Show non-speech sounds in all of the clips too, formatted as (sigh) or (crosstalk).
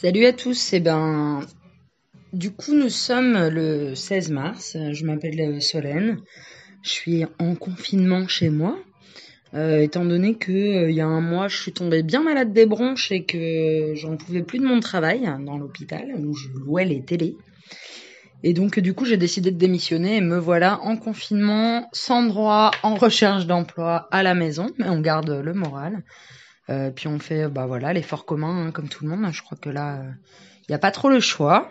Salut à tous, eh ben, du coup nous sommes le 16 mars, je m'appelle Solène, je suis en confinement chez moi, euh, étant donné que euh, il y a un mois je suis tombée bien malade des bronches et que j'en pouvais plus de mon travail dans l'hôpital où je louais les télés. Et donc du coup j'ai décidé de démissionner et me voilà en confinement, sans droit, en recherche d'emploi à la maison, mais on garde le moral. Euh, puis on fait bah voilà l'effort commun hein, comme tout le monde. Je crois que là il euh, n'y a pas trop le choix.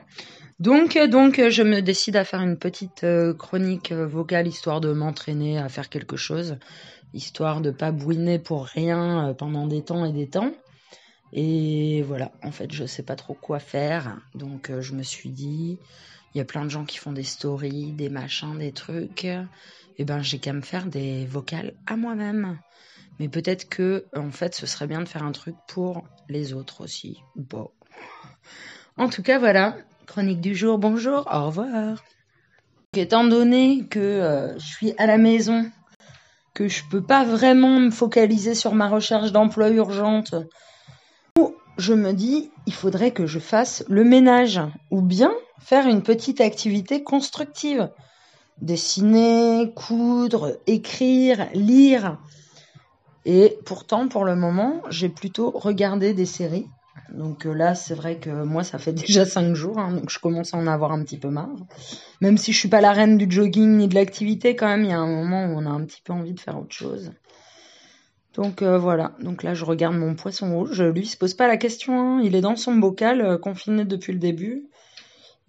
Donc donc je me décide à faire une petite euh, chronique vocale histoire de m'entraîner à faire quelque chose, histoire de pas bouiner pour rien pendant des temps et des temps. Et voilà, en fait, je sais pas trop quoi faire, donc je me suis dit il y a plein de gens qui font des stories, des machins, des trucs. Et eh ben j'ai qu'à me faire des vocales à moi-même. Mais peut-être que, en fait, ce serait bien de faire un truc pour les autres aussi. Bon. En tout cas, voilà. Chronique du jour, bonjour, au revoir. étant donné que euh, je suis à la maison, que je peux pas vraiment me focaliser sur ma recherche d'emploi urgente, je me dis, il faudrait que je fasse le ménage ou bien faire une petite activité constructive. Dessiner, coudre, écrire, lire. Et pourtant, pour le moment, j'ai plutôt regardé des séries. Donc euh, là, c'est vrai que moi, ça fait (laughs) déjà cinq jours, hein, donc je commence à en avoir un petit peu marre. Même si je suis pas la reine du jogging ni de l'activité, quand même, il y a un moment où on a un petit peu envie de faire autre chose. Donc euh, voilà, donc là je regarde mon poisson rouge, lui il se pose pas la question, hein. il est dans son bocal, euh, confiné depuis le début.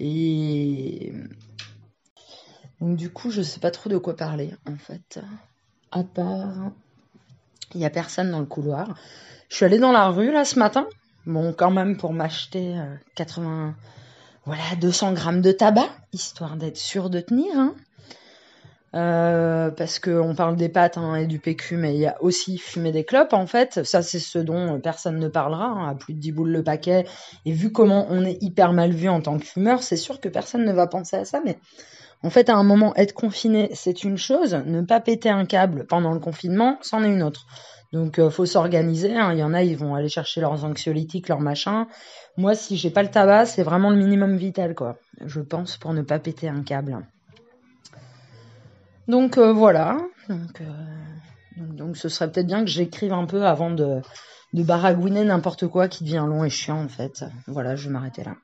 Et donc du coup je sais pas trop de quoi parler en fait. À part il y a personne dans le couloir. Je suis allée dans la rue là ce matin. Bon, quand même pour m'acheter 80, euh, voilà, 200 grammes de tabac, histoire d'être sûr de tenir. Hein. Euh, parce qu'on parle des pâtes hein, et du PQ, mais il y a aussi fumer des clopes en fait. Ça, c'est ce dont personne ne parlera, hein, à plus de 10 boules le paquet. Et vu comment on est hyper mal vu en tant que fumeur, c'est sûr que personne ne va penser à ça. Mais en fait, à un moment, être confiné, c'est une chose. Ne pas péter un câble pendant le confinement, c'en est une autre. Donc, euh, faut s'organiser. Hein. Il y en a, ils vont aller chercher leurs anxiolytiques, leurs machins. Moi, si j'ai pas le tabac, c'est vraiment le minimum vital, quoi. Je pense pour ne pas péter un câble. Donc euh, voilà. Euh, donc, ce serait peut-être bien que j'écrive un peu avant de, de baragouiner n'importe quoi qui devient long et chiant en fait. Voilà, je vais m'arrêter là.